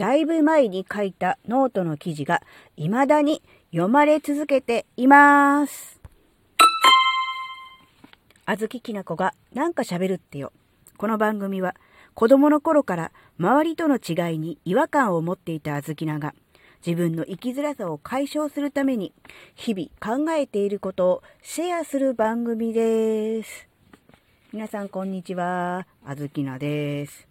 だいぶ前に書いたノートの記事が未だに読まれ続けています。あずききなこがなんか喋るってよ。この番組は子供の頃から周りとの違いに違和感を持っていたあずきなが自分の生きづらさを解消するために日々考えていることをシェアする番組です。皆さんこんにちは。あずきなです。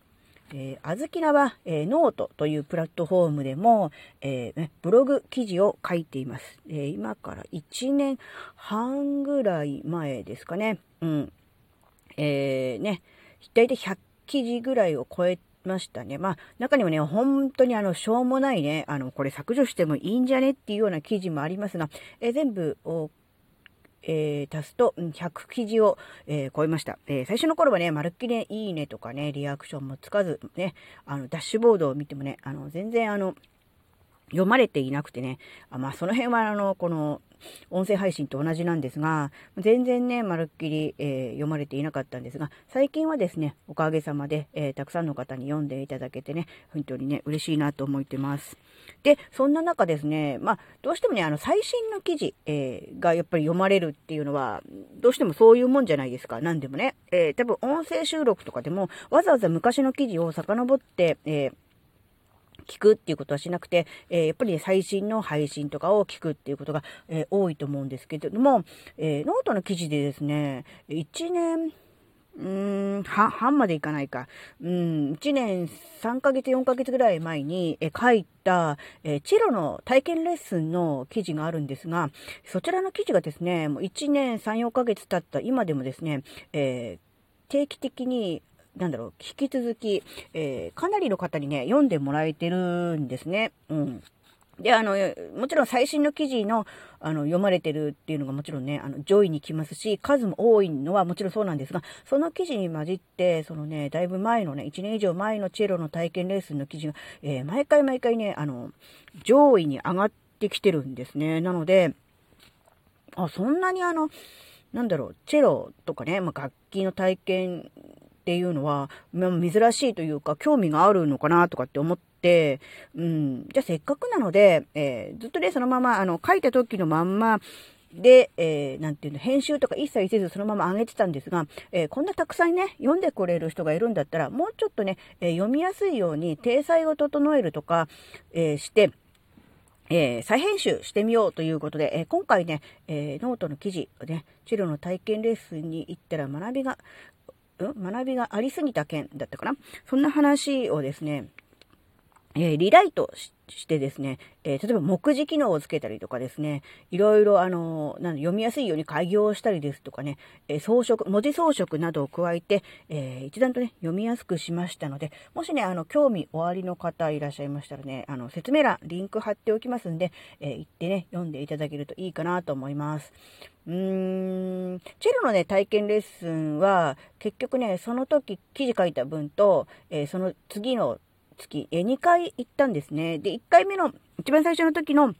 えー、あずきなは、えー、ノートというプラットフォームでも、えー、ブログ記事を書いています。え今から1年半ぐらい前ですかね。うん。えー、ね、大体100記事ぐらいを超えましたね。まあ、中にはね、本当にあの、しょうもないね、あの、これ削除してもいいんじゃねっていうような記事もありますが、え全部をえー、足すと、100記事を、えー、超えました。えー、最初の頃はね、まるっきり、ねいいねとかね、リアクションもつかず、ね、あの、ダッシュボードを見てもね、あの、全然あの、読まれていなくてね、あまあ、その辺はあの、この、音声配信と同じなんですが、全然ね、まるっきり、えー、読まれていなかったんですが、最近はですね、おかげさまで、えー、たくさんの方に読んでいただけてね、本当にね、嬉しいなと思ってます。で、そんな中ですね、まあ、どうしてもね、あの、最新の記事、えー、がやっぱり読まれるっていうのは、どうしてもそういうもんじゃないですか。何でもね。え多分音声収録とかでも、わざわざ昔の記事を遡って、えー聞くっていうことはしなくて、えー、やっぱり、ね、最新の配信とかを聞くっていうことが、えー、多いと思うんですけれども、えー、ノートの記事でですね、1年、うーん、半、までいかないか。うん、1年3ヶ月、4ヶ月ぐらい前に、え書いた、えチェロの体験レッスンの記事があるんですが、そちらの記事がですね、もう1年3、4ヶ月経った今でもですね、えー、定期的になんだろう、引き続き、えー、かなりの方にね、読んでもらえてるんですね。うん。で、あの、もちろん最新の記事の、あの、読まれてるっていうのがもちろんね、あの、上位に来ますし、数も多いのはもちろんそうなんですが、その記事に混じって、そのね、だいぶ前のね、1年以上前のチェロの体験レッスの記事が、えー、毎回毎回ね、あの、上位に上がってきてるんですね。なので、あ、そんなにあの、なんだろう、チェロとかね、まあ、楽器の体験っていうのは、珍しいというか、興味があるのかなとかって思って、うん、じゃあせっかくなので、えー、ずっとね、そのまま、あの、書いた時のまんま、で、えー、なんていうの、編集とか一切せずそのまま上げてたんですが、えー、こんなたくさんね、読んでくれる人がいるんだったら、もうちょっとね、えー、読みやすいように、体裁を整えるとか、えして、えー、再編集してみようということで、えー、今回ね、えー、ノートの記事をね、治療の体験レッスンに行ったら学びが学びがありすぎた件だったかな？そんな話をですね、えー、リライトしてですね、えー、例えば目次機能をつけたりとかですね、いろいろあの、なん読みやすいように改行したりですとかね、えー、装飾、文字装飾などを加えて、え、一段とね、読みやすくしましたので、もしね、あの、興味おありの方いらっしゃいましたらね、あの、説明欄、リンク貼っておきますんで、え行ってね、読んでいただけるといいかなと思います。うーん、チェロのね、体験レッスンは、結局ね、その時記事書いた分と、えその次の月、え2回行ったんですね。で、1回目の、一番最初の時の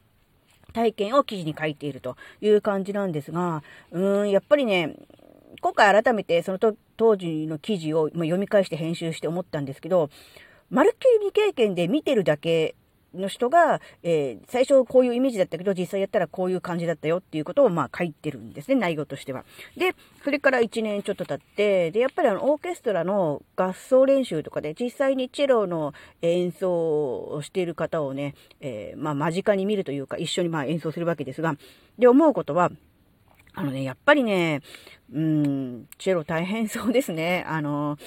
体験を記事に書いているという感じなんですが、うーん、やっぱりね、今回改めてその当時の記事を読み返して編集して思ったんですけど、まるっきり未経験で見てるだけの人が、えー、最初こういうイメージだったけど、実際やったらこういう感じだったよっていうことを、まあ書いてるんですね、内容としては。で、それから1年ちょっと経って、で、やっぱりあの、オーケストラの合奏練習とかで、実際にチェロの演奏をしている方をね、えー、まあ間近に見るというか、一緒にまあ演奏するわけですが、で、思うことは、あのね、やっぱりね、うん、チェロ大変そうですね。あの、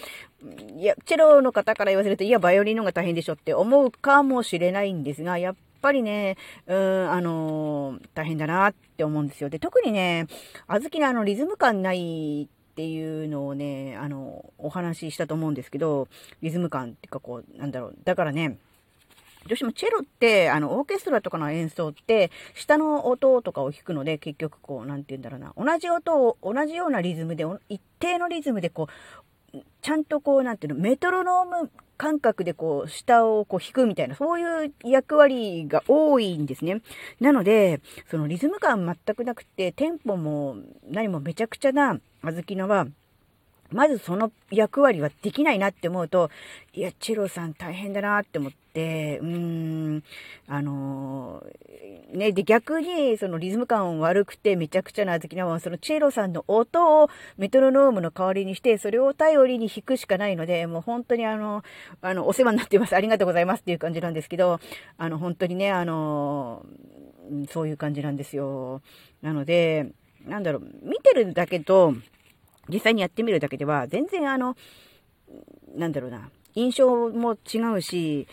いや、チェロの方から言わせると、いや、バイオリンの方が大変でしょって思うかもしれないんですが、やっぱりね、うん、あの、大変だなって思うんですよ。で、特にね、あずきのあの、リズム感ないっていうのをね、あの、お話ししたと思うんですけど、リズム感っていうかこう、なんだろう。だからね、どうしてもチェロって、あの、オーケストラとかの演奏って、下の音とかを弾くので、結局こう、なんて言うんだろうな、同じ音を、同じようなリズムで、一定のリズムでこう、ちゃんとこう、なんていうの、メトロノーム感覚でこう、下をこう弾くみたいな、そういう役割が多いんですね。なので、そのリズム感全くなくて、テンポも何もめちゃくちゃな、あずきのは、まずその役割はできないなって思うと、いや、チェロさん大変だなって思って、うーん、あのー、ね、で、逆に、そのリズム感悪くてめちゃくちゃな好きなのは、そのチェロさんの音をメトロノームの代わりにして、それを頼りに弾くしかないので、もう本当にあの、あの、お世話になっています。ありがとうございますっていう感じなんですけど、あの、本当にね、あのー、そういう感じなんですよ。なので、なんだろう、見てるだけと、実際にやってみるだけでは、全然あの、なんだろうな、印象も違うし、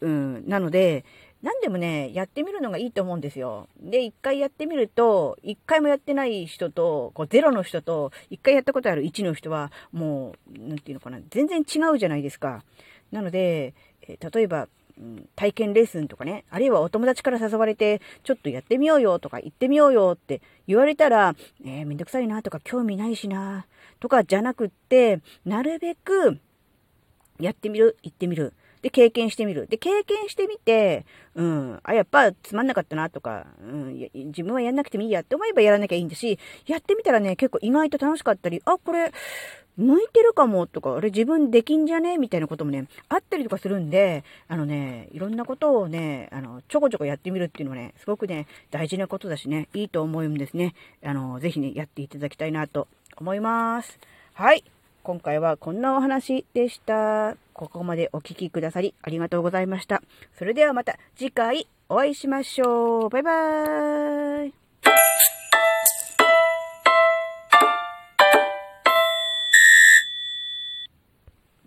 うん、なので、何でもね、やってみるのがいいと思うんですよ。で、一回やってみると、一回もやってない人と、こう、ゼロの人と、一回やったことある1の人は、もう、なんていうのかな、全然違うじゃないですか。なので、え例えば、体験レッスンとかね、あるいはお友達から誘われて、ちょっとやってみようよとか行ってみようよって言われたら、えー、めんどくさいなとか興味ないしなとかじゃなくって、なるべくやってみる、行ってみる。で、経験してみる。で、経験してみて、うん、あ、やっぱつまんなかったなとか、うん、自分はやんなくてもいいやって思えばやらなきゃいいんだし、やってみたらね、結構意外と楽しかったり、あ、これ、向いてるかもとか、あれ自分できんじゃね？みたいなこともね、あったりとかするんで、あのね、いろんなことをね、あの、ちょこちょこやってみるっていうのはね、すごくね、大事なことだしね、いいと思うんですね。あの、ぜひね、やっていただきたいなと思います。はい。今回はこんなお話でした。ここまでお聴きくださりありがとうございました。それではまた次回お会いしましょう。バイバーイ。